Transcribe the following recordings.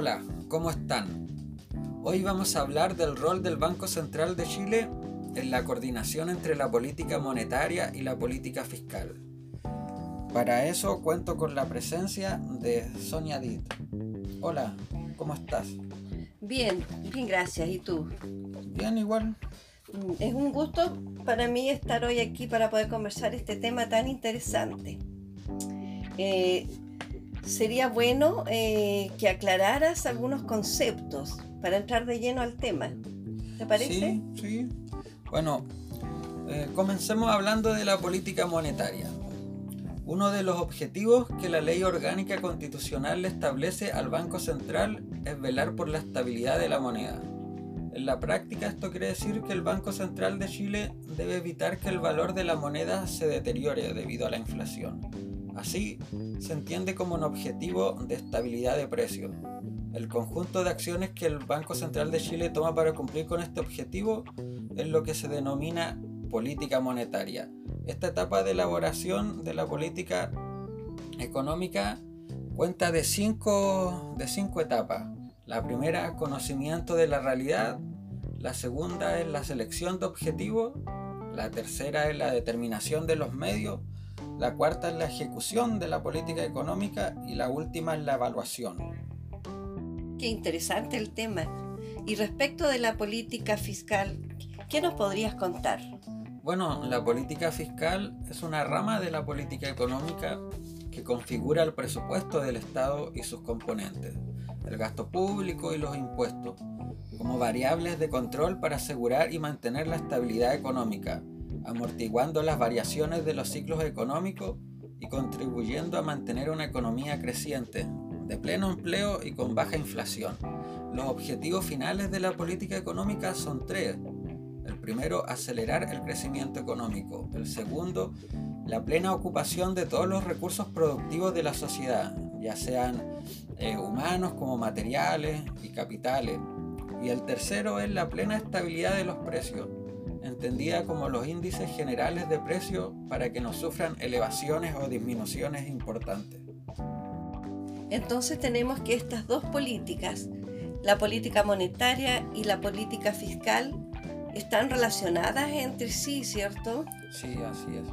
Hola, ¿cómo están? Hoy vamos a hablar del rol del Banco Central de Chile en la coordinación entre la política monetaria y la política fiscal. Para eso cuento con la presencia de Sonia Dit. Hola, ¿cómo estás? Bien, bien, gracias. ¿Y tú? Bien, igual. Mm, Es un gusto para mí estar hoy aquí para poder conversar este tema tan interesante. Eh, sería bueno eh, que aclararas algunos conceptos para entrar de lleno al tema. ¿Te parece? Sí, sí. Bueno, eh, comencemos hablando de la política monetaria. Uno de los objetivos que la ley orgánica constitucional le establece al Banco Central es velar por la estabilidad de la moneda. En la práctica esto quiere decir que el Banco Central de Chile debe evitar que el valor de la moneda se deteriore debido a la inflación. Así, se entiende como un objetivo de estabilidad de precios. El conjunto de acciones que el Banco Central de Chile toma para cumplir con este objetivo es lo que se denomina política monetaria. Esta etapa de elaboración de la política económica cuenta de cinco, de cinco etapas. La primera, conocimiento de la realidad. La segunda es la selección de objetivos. La tercera es la determinación de los medios. La cuarta es la ejecución de la política económica. Y la última es la evaluación. Qué interesante el tema. Y respecto de la política fiscal, ¿qué nos podrías contar? Bueno, la política fiscal es una rama de la política económica que configura el presupuesto del Estado y sus componentes, el gasto público y los impuestos, como variables de control para asegurar y mantener la estabilidad económica, amortiguando las variaciones de los ciclos económicos y contribuyendo a mantener una economía creciente, de pleno empleo y con baja inflación. Los objetivos finales de la política económica son tres. El primero, acelerar el crecimiento económico. El segundo, la plena ocupación de todos los recursos productivos de la sociedad, ya sean eh, humanos como materiales y capitales. Y el tercero es la plena estabilidad de los precios, entendida como los índices generales de precios para que no sufran elevaciones o disminuciones importantes. Entonces tenemos que estas dos políticas, la política monetaria y la política fiscal, están relacionadas entre sí, ¿cierto? Sí, así es.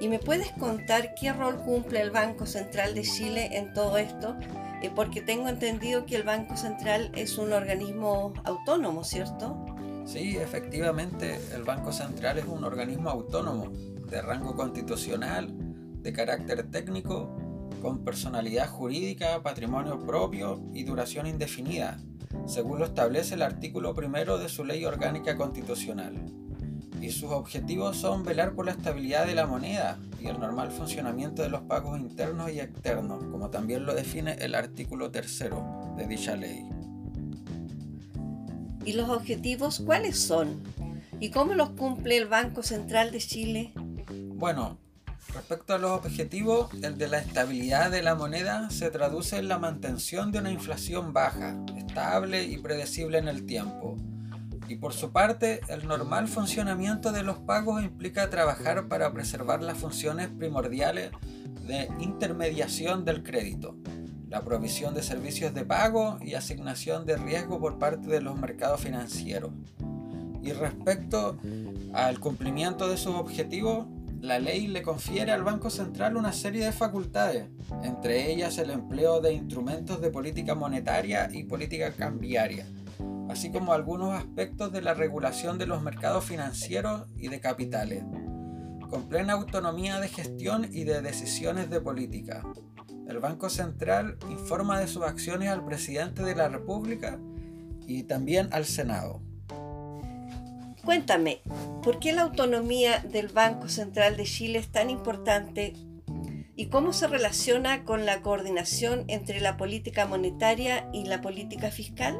¿Y me puedes contar qué rol cumple el Banco Central de Chile en todo esto? Eh, porque tengo entendido que el Banco Central es un organismo autónomo, ¿cierto? Sí, efectivamente, el Banco Central es un organismo autónomo, de rango constitucional, de carácter técnico, con personalidad jurídica, patrimonio propio y duración indefinida, según lo establece el artículo primero de su ley orgánica constitucional. Y sus objetivos son velar por la estabilidad de la moneda y el normal funcionamiento de los pagos internos y externos, como también lo define el artículo tercero de dicha ley. ¿Y los objetivos cuáles son? ¿Y cómo los cumple el Banco Central de Chile? Bueno, respecto a los objetivos, el de la estabilidad de la moneda se traduce en la mantención de una inflación baja, estable y predecible en el tiempo. Y por su parte, el normal funcionamiento de los pagos implica trabajar para preservar las funciones primordiales de intermediación del crédito, la provisión de servicios de pago y asignación de riesgo por parte de los mercados financieros. Y respecto al cumplimiento de sus objetivos, la ley le confiere al Banco Central una serie de facultades, entre ellas el empleo de instrumentos de política monetaria y política cambiaria, así como algunos aspectos de la regulación de los mercados financieros y de capitales, con plena autonomía de gestión y de decisiones de política. El Banco Central informa de sus acciones al presidente de la República y también al Senado. Cuéntame, ¿por qué la autonomía del Banco Central de Chile es tan importante y cómo se relaciona con la coordinación entre la política monetaria y la política fiscal?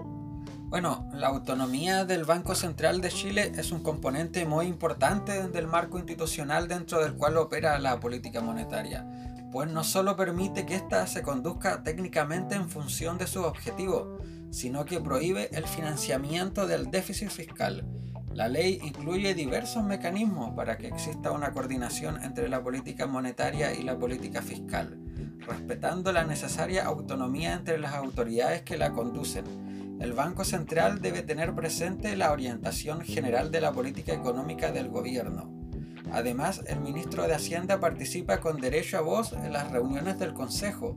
Bueno, la autonomía del Banco Central de Chile es un componente muy importante del marco institucional dentro del cual opera la política monetaria, pues no solo permite que ésta se conduzca técnicamente en función de sus objetivos, sino que prohíbe el financiamiento del déficit fiscal. La ley incluye diversos mecanismos para que exista una coordinación entre la política monetaria y la política fiscal, respetando la necesaria autonomía entre las autoridades que la conducen. El Banco Central debe tener presente la orientación general de la política económica del gobierno. Además, el ministro de Hacienda participa con derecho a voz en las reuniones del Consejo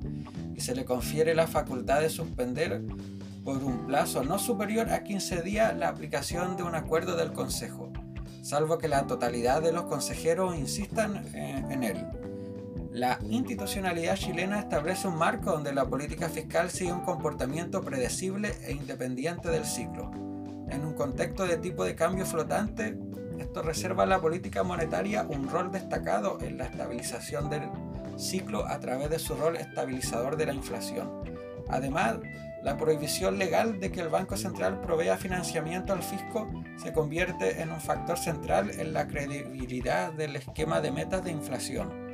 y se le confiere la facultad de suspender por un plazo no superior a 15 días la aplicación de un acuerdo del Consejo, salvo que la totalidad de los consejeros insistan en él. La institucionalidad chilena establece un marco donde la política fiscal sigue un comportamiento predecible e independiente del ciclo. En un contexto de tipo de cambio flotante, reserva a la política monetaria un rol destacado en la estabilización del ciclo a través de su rol estabilizador de la inflación. Además, la prohibición legal de que el Banco Central provea financiamiento al fisco se convierte en un factor central en la credibilidad del esquema de metas de inflación.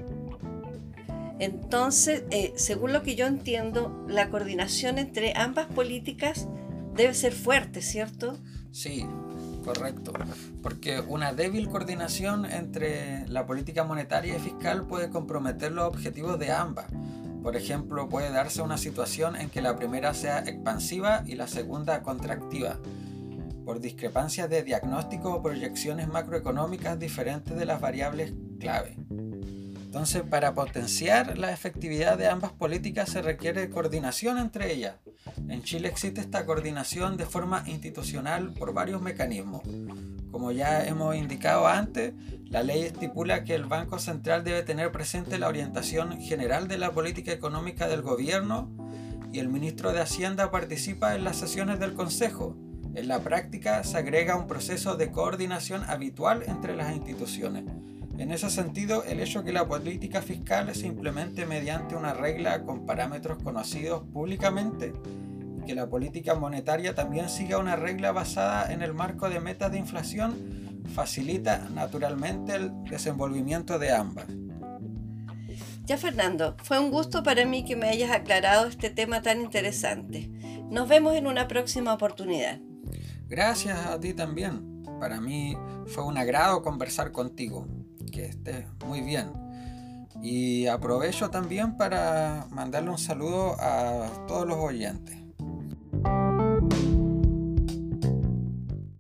Entonces, eh, según lo que yo entiendo, la coordinación entre ambas políticas debe ser fuerte, ¿cierto? Sí, correcto. Porque una débil coordinación entre la política monetaria y fiscal puede comprometer los objetivos de ambas por ejemplo, puede darse una situación en que la primera sea expansiva y la segunda contractiva, por discrepancias de diagnóstico o proyecciones macroeconómicas diferentes de las variables clave. Entonces, para potenciar la efectividad de ambas políticas se requiere coordinación entre ellas. En Chile existe esta coordinación de forma institucional por varios mecanismos. Como ya hemos indicado antes, la ley estipula que el Banco Central debe tener presente la orientación general de la política económica del gobierno y el ministro de Hacienda participa en las sesiones del Consejo. En la práctica se agrega un proceso de coordinación habitual entre las instituciones. En ese sentido, el hecho que la política fiscal se implemente mediante una regla con parámetros conocidos públicamente y que la política monetaria también siga una regla basada en el marco de metas de inflación facilita naturalmente el desenvolvimiento de ambas. Ya Fernando, fue un gusto para mí que me hayas aclarado este tema tan interesante. Nos vemos en una próxima oportunidad. Gracias a ti también. Para mí fue un agrado conversar contigo. Que estés muy bien. Y aprovecho también para mandarle un saludo a todos los oyentes.